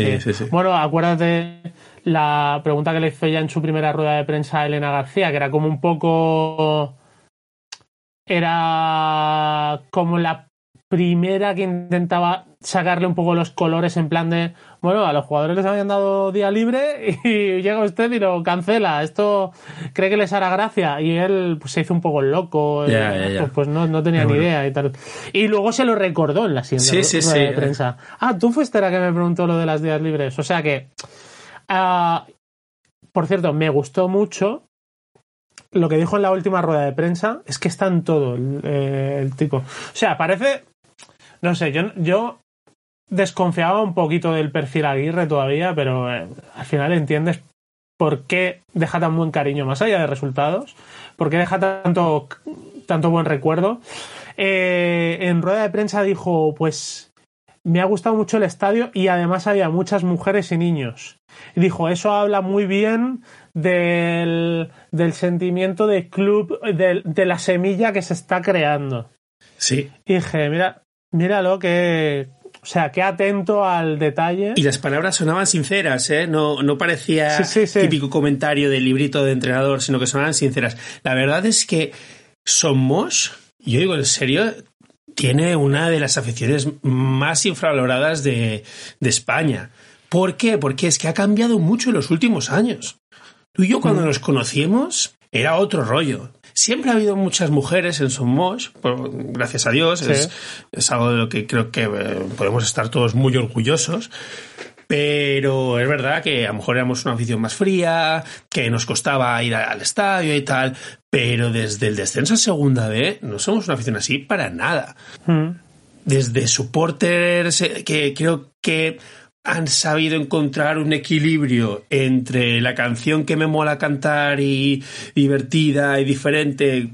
Bueno, acuérdate la pregunta que le hizo ya en su primera rueda de prensa a Elena García, que era como un poco... Era como la primera que intentaba sacarle un poco los colores en plan de, bueno, a los jugadores les habían dado día libre y llega usted y lo cancela. Esto cree que les hará gracia. Y él pues, se hizo un poco loco. Eh, pues, pues, no, tenía ni idea y tal. Y luego se lo recordó en la siguiente sí, de prensa. Ah, tú fuiste la que me preguntó lo de las días libres. O sea que, ah, por cierto, me gustó mucho lo que dijo en la última rueda de prensa. Es que está en todo el, eh, el tipo. O sea, parece no sé, yo, yo desconfiaba un poquito del perfil Aguirre todavía, pero eh, al final entiendes por qué deja tan buen cariño, más allá de resultados, por qué deja tanto, tanto buen recuerdo. Eh, en rueda de prensa dijo, pues me ha gustado mucho el estadio y además había muchas mujeres y niños. Y dijo, eso habla muy bien del, del sentimiento de club, de, de, la semilla que se está creando. Sí. Y dije, mira, míralo que o sea, qué atento al detalle. Y las palabras sonaban sinceras, ¿eh? No, no parecía típico comentario del librito de entrenador, sino que sonaban sinceras. La verdad es que Somos, yo digo en serio, tiene una de las aficiones más infravaloradas de, de España. ¿Por qué? Porque es que ha cambiado mucho en los últimos años. Tú y yo cuando mm. nos conocimos era otro rollo. Siempre ha habido muchas mujeres en Somos, gracias a Dios, es, algo de lo que creo que eh, podemos estar todos muy orgullosos. Pero es verdad que a lo mejor éramos una afición más fría, que nos costaba ir al estadio y tal, pero desde el descenso a segunda B no somos una afición así para nada. Mm. Desde supporters, eh, que creo que han sabido encontrar un equilibrio entre la canción que me mola cantar y divertida y diferente,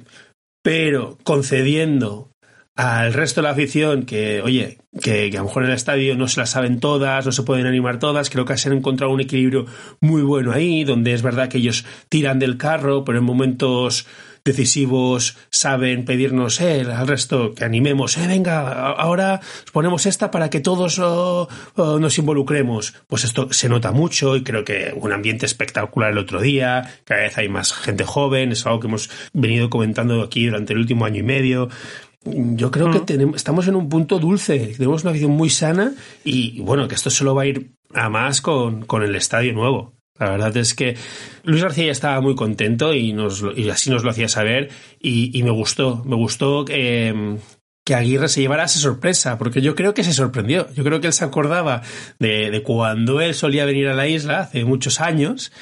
pero concediendo al resto de la afición que, oye, que, a lo mejor en el estadio no se la saben todas, no se pueden animar todas, creo que se han encontrado un equilibrio muy bueno ahí, donde es verdad que ellos tiran del carro, pero en momentos decisivos saben pedirnos eh, al resto que animemos, eh, venga, ahora ponemos esta para que todos oh, oh, nos involucremos. Pues esto se nota mucho y creo que un ambiente espectacular el otro día, cada vez hay más gente joven, es algo que hemos venido comentando aquí durante el último año y medio. Yo creo que mm. tenemos, estamos en un punto dulce, tenemos una visión muy sana y, bueno, que esto solo va a ir a más con, con el estadio nuevo. La verdad es que Luis García ya estaba muy contento y, nos, y así nos lo hacía saber y, me gustó, me gustó que, que Aguirre se llevara esa sorpresa, porque yo creo que se sorprendió. Yo creo que él se acordaba de cuando él solía venir a la isla hace muchos años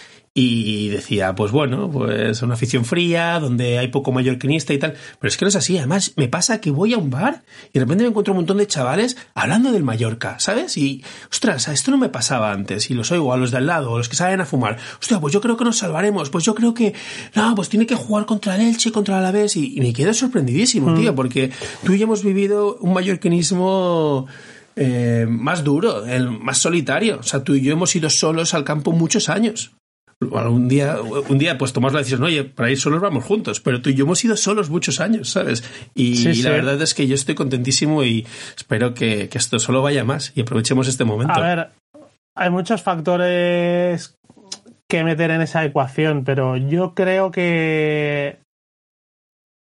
y decía, pues bueno, pues una afición fría, donde hay poco mallorquinista y tal. Pero es que no es así. Además, me pasa que voy a un bar y de repente me encuentro un montón de chavales hablando del Mallorca, ¿sabes? Y, ostras, esto no me pasaba antes. Y los oigo a los de al lado, a los que salen a fumar. Hostia, pues yo creo que nos salvaremos. Pues yo creo que, no, pues tiene que jugar contra el Elche, contra el Alavés. Y, y me quedo sorprendidísimo, tío, porque tú y yo hemos vivido un mallorquinismo eh, más duro, el más solitario. O sea, tú y yo hemos ido solos al campo muchos años. Un día, un día, pues tomamos la decisión, oye, para ir solos vamos juntos, pero tú y yo hemos ido solos muchos años, ¿sabes? Y, Sí, y sí. la verdad es que yo estoy contentísimo y espero que, que esto solo vaya más y aprovechemos este momento. A ver, hay muchos factores que meter en esa ecuación, pero yo creo que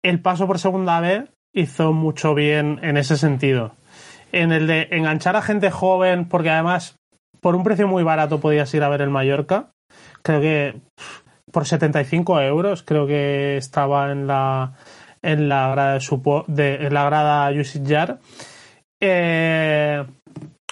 el paso por segunda vez hizo mucho bien en ese sentido. En el de enganchar a gente joven, porque además por un precio muy barato podías ir a ver el Mallorca. Creo que por 75 euros creo que estaba en la en la grada de, supo- de en la grada Jar. Eh,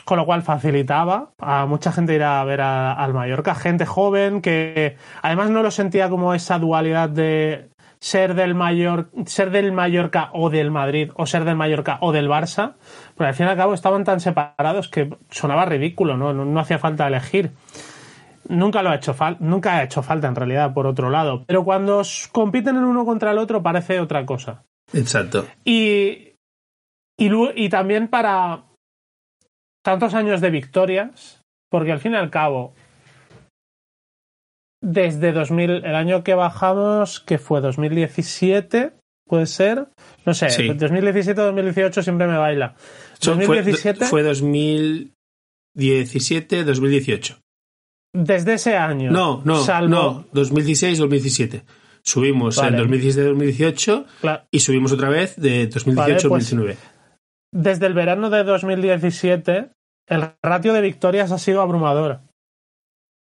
con lo cual facilitaba a mucha gente ir a ver al Mallorca, gente joven que además no lo sentía como esa dualidad de ser del Mayor, ser del Mallorca o del Madrid, o ser del Mallorca o del Barça, pero al fin y al cabo estaban tan separados que sonaba ridículo, ¿no? No, no hacía falta elegir. Nunca lo ha hecho falta, nunca ha hecho falta en realidad, por otro lado. Pero cuando compiten el uno contra el otro parece otra cosa. Exacto. Y, y, y también para tantos años de victorias, porque al fin y al cabo, desde 2000, el año que bajamos, que fue 2017, puede ser, no sé, Sí. 2017-2018 siempre me baila. Son- fue- 2017, Fue, 2017, 2018. Desde ese año, No, no, salvo, no, 2016-2017. Subimos Vale. en 2017-2018 Cla- y subimos otra vez de 2018-2019. desde el verano de 2017, el ratio de victorias ha sido abrumador.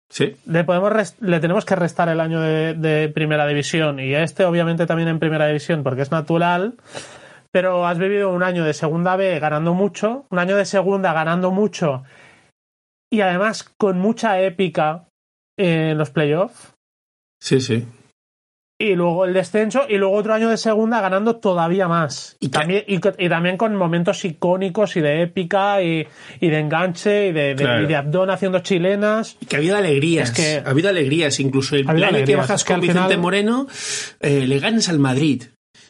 Sí, le podemos rest- le tenemos que restar el año de, de primera división y este obviamente también en primera división porque es natural pero has vivido un año de segunda B ganando mucho un año de segunda ganando mucho y además con mucha épica en los playoffs sí, sí. y luego el descenso y luego otro año de segunda ganando todavía más Y y también y, y también con momentos icónicos y de épica y, y de enganche y de, de, Claro. y de Abdón haciendo chilenas Que ha habido alegrías. Es que- ha habido alegrías. Incluso el año que bajas con Vicente Moreno, eh, le ganas al Madrid.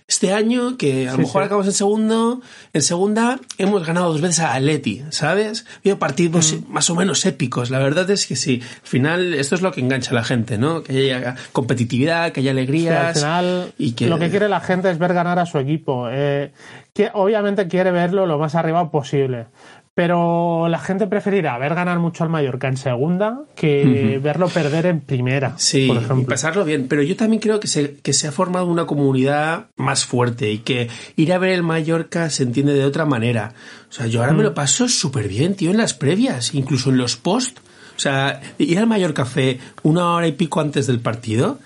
Este año, que a lo Sí, mejor sí. acabamos en segundo, en segunda, hemos ganado dos veces a Atleti, ¿sabes? Habido partidos Mm. más o menos épicos. La verdad es que sí. Al final, esto es lo que engancha a la gente, ¿no? Que haya competitividad, que haya que al alegrías. final y que- lo que quiere la gente es ver ganar a su equipo. Eh, que obviamente quiere verlo lo más arriba posible. Pero la gente preferirá ver ganar mucho al Mallorca en segunda que verlo perder en primera, Sí, por y ejemplo. pasarlo bien. Pero yo también creo que se, que se ha formado una comunidad más fuerte y que ir a ver el Mallorca se entiende de otra manera. O sea, yo ahora me lo paso súper bien, tío, en las previas, incluso en los post. O sea, ir al Mallorca Café una hora y pico antes del partido,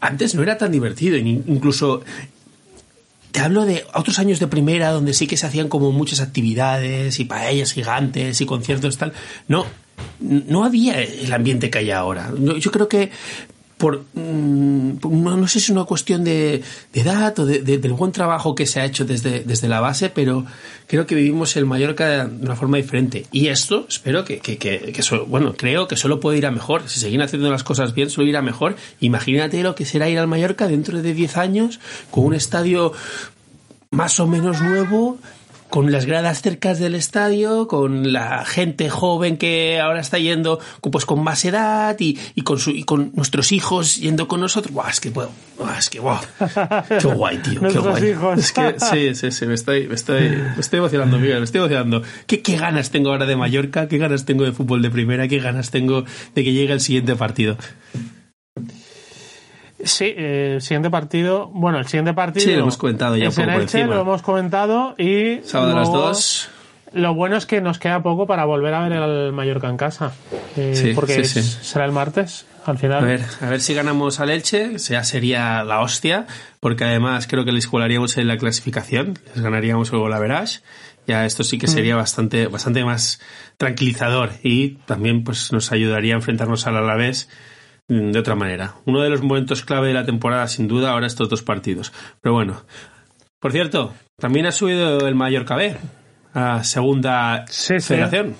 antes no era tan divertido. y Incluso te hablo de otros años de primera donde sí que se hacían como muchas actividades y paellas gigantes y conciertos tal. No, no había el ambiente que hay ahora. Yo creo que por mm, no, sé si es una cuestión de, de edad o de- de- del buen trabajo que se ha hecho desde, desde la base, pero creo que vivimos el Mallorca de una forma diferente. Y esto espero que, que, que, bueno, creo que solo puede ir a mejor. Si siguen haciendo las cosas bien, solo irá mejor. Imagínate lo que será ir al Mallorca dentro de 10 años con un estadio más o menos nuevo, con las gradas cercas del estadio, con la gente joven que ahora está yendo pues con más edad y, y con su, y con nuestros hijos yendo con nosotros. Buah, es que buah, buah, es que guau. Qué guay, tío. Qué Nuestros guay. hijos. Es que sí, sí, sí, me estoy, me estoy, me estoy emocionando, Miguel, me estoy emocionando. ¿Qué, qué ganas tengo ahora de Mallorca, qué ganas tengo de fútbol de primera, qué ganas tengo de que llegue el siguiente partido. Sí, eh, el siguiente partido. Bueno, el siguiente partido. Sí, lo hemos comentado ya es en poco por Elche, encima. Lo hemos comentado y. Sábado a las luego- dos. Lo bueno es que nos queda poco para volver a ver al Mallorca en casa. eh, Sí, porque sí, sí. será el martes, al final. A ver, a ver si ganamos al Elche, ya sería la hostia, porque además creo que les colaríamos en la clasificación, les ganaríamos el Golaverage. Ya esto sí que sería bastante, bastante más tranquilizador y también pues nos ayudaría a enfrentarnos al Alavés mm, de otra manera. Uno de los momentos clave de la temporada, sin duda, ahora estos dos partidos. Pero bueno. Por cierto, también ha subido el Mallorca B a segunda Sí, sí. federación.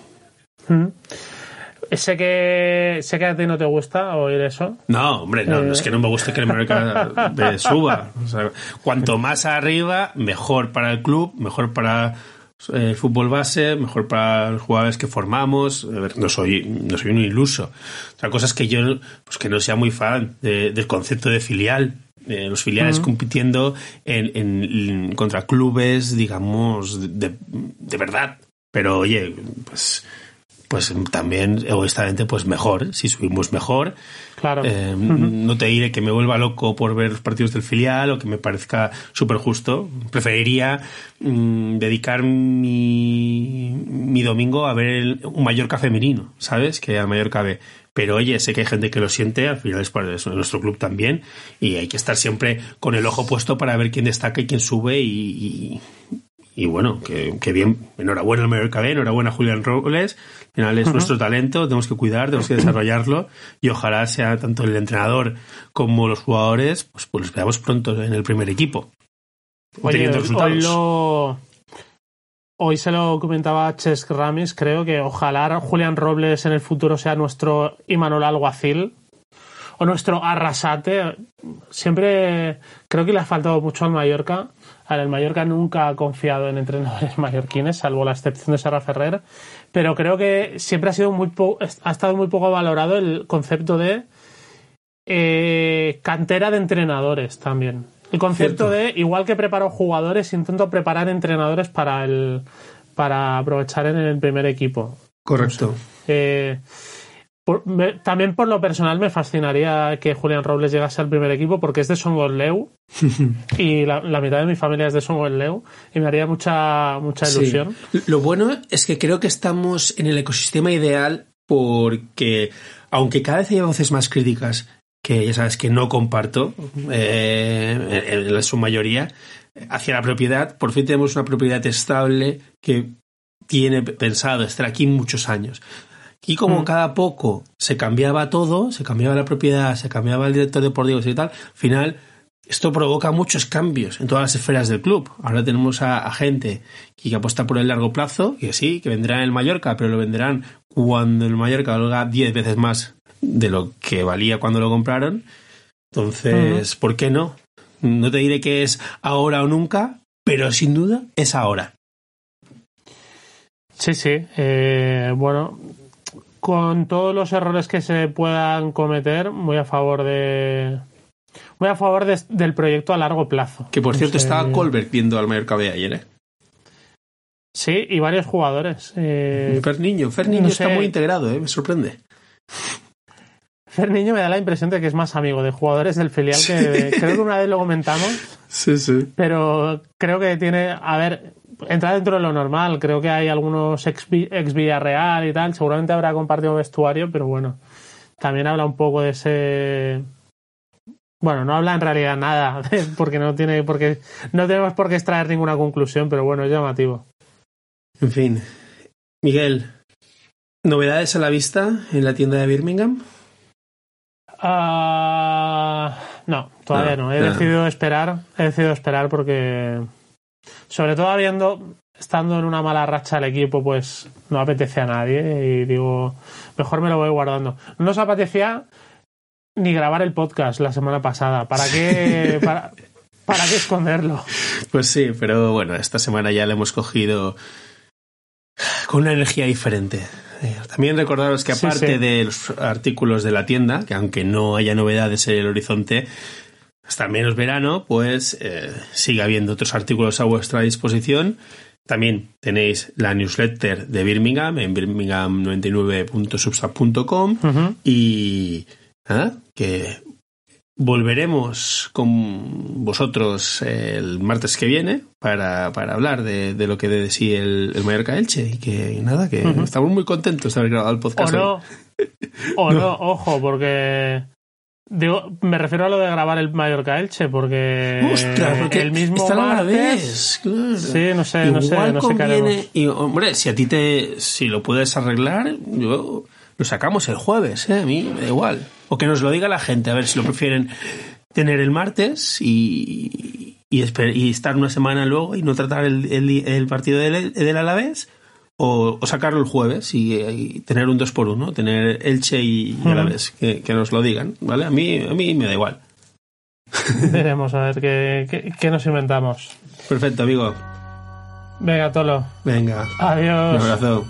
Mm. Sé que, sé que a ti no te gusta oír eso. No, hombre, no, Eh. es que no me guste que el Mallorca B suba. O sea, cuanto más arriba, mejor para el club, mejor para eh, fútbol base, mejor para los jugadores que formamos. A ver, no soy, no soy un iluso. Otra cosa es que yo pues que no sea muy fan de- del concepto de filial. Eh, los filiales compitiendo en, en- contra clubes, digamos, de, de verdad. Pero oye, pues, pues también egoístamente, pues mejor, si subimos mejor. Claro. Eh, No te diré que me vuelva loco por ver los partidos del filial o que me parezca súper justo. Preferiría mm, dedicar mi, mi domingo a ver el- un Mallorca femenino, ¿sabes? Que al Mallorca B. Pero oye, sé que hay gente que lo siente, al final es para eso, nuestro club también, y hay que estar siempre con el ojo puesto para ver quién destaca y quién sube y, y- y bueno, que, que bien, enhorabuena al Mallorca enhorabuena a Julián Robles, al final es nuestro talento, tenemos que cuidar, tenemos que desarrollarlo y ojalá sea tanto el entrenador como los jugadores, pues, pues los veamos pronto en el primer equipo. Oye, teniendo hoy, resultados. hoy lo. Hoy se lo comentaba Chesk Ramis, creo que ojalá Julián Robles en el futuro sea nuestro Imanol Alguacil o nuestro Arrasate. Siempre creo que le ha faltado mucho al Mallorca. A ver, el Mallorca nunca ha confiado en entrenadores mallorquines, salvo la excepción de Sara Ferrer. Pero creo que siempre ha sido muy po- ha estado muy poco valorado el concepto de eh, cantera de entrenadores también. El concepto de, igual que preparo jugadores, intento preparar entrenadores para el para aprovechar en el primer equipo. Correcto. Eh, por- me- también por lo personal me fascinaría que Julián Robles llegase al primer equipo porque es de Songosleu y la, la mitad de mi familia es de Songosleu y me haría mucha mucha Sí. ilusión. Lo bueno es que creo que estamos en el ecosistema ideal porque, aunque cada vez hay voces más críticas, que ya sabes que no comparto eh, en, en su mayoría, hacia la propiedad, por fin tenemos una propiedad estable que tiene pensado estar aquí muchos años. Y como Mm. cada poco se cambiaba todo, se cambiaba la propiedad, se cambiaba el director deportivo y tal, al final esto provoca muchos cambios en todas las esferas del club. Ahora tenemos a, a gente que apuesta por el largo plazo, que sí, que vendrán en el Mallorca, pero lo venderán cuando el Mallorca valga 10 veces más de lo que valía cuando lo compraron. Entonces, ¿por qué no? No te diré que es ahora o nunca, pero sin duda es ahora. Sí, sí. eh, bueno, con todos los errores que se puedan cometer, voy a favor de. Voy a favor de- del proyecto a largo plazo. Que por No cierto sé. estaba Colbert viendo al Mallorca B ayer, ¿eh? Sí, y varios jugadores. Eh, Fer Niño, Fer Niño no está sé. muy integrado, ¿eh? Me sorprende. Fer Niño me da la impresión de que es más amigo de jugadores del filial que creo que una vez lo comentamos, Sí, sí. pero creo que tiene, a ver, entra dentro de lo normal, creo que hay algunos ex, ex Villarreal y tal, seguramente habrá compartido vestuario, pero bueno, también habla un poco de ese bueno, no habla en realidad nada, porque no tiene porque no tenemos por qué extraer ninguna conclusión, pero bueno, es llamativo. En fin. Miguel, ¿novedades a la vista en la tienda de Birmingham? Ah, no, todavía No, no. He no. decidido esperar. He decidido esperar porque, sobre todo habiendo estando en una mala racha el equipo, pues no apetece a nadie y digo, mejor me lo voy guardando. No nos apetecía ni grabar el podcast la semana pasada. ¿Para qué, para, para qué esconderlo? Pues sí, pero bueno, esta semana ya le hemos cogido con una energía diferente. Eh, También recordaros que Sí, aparte sí. de los artículos de la tienda, que aunque no haya novedades en el horizonte, hasta menos verano, pues eh, sigue habiendo otros artículos a vuestra disposición. También tenéis la newsletter de Birmingham en birmingham99.substack.com Ujú. y ¿ah? que volveremos con vosotros el martes que viene para, para hablar de, de lo que de sí el, el Mallorca Elche y que nada, que estamos muy contentos de haber grabado el O podcast. hoy. no, o no, ojo, porque digo, me refiero a lo de grabar el Mallorca Elche, porque, Ostras, porque el mismo está a la martes. vez, claro. Sí, no sé, no sé, Igual no sé qué conviene, haremos. y hombre, si a ti te, si lo puedes arreglar, yo lo sacamos el jueves, ¿eh? a mí me da igual. O que nos lo diga la gente, a ver si lo prefieren tener el martes y, y, estar una semana luego y no tratar el, el, partido del, del Alavés o, sacarlo el jueves y, tener un 2 por 1 tener Elche y, y Alavés, que, que, nos lo digan, ¿vale? A mí, a mí me da igual. Veremos a ver qué, qué, nos inventamos. Perfecto, amigo. Venga, Tolo. Venga. Adiós. Un abrazo.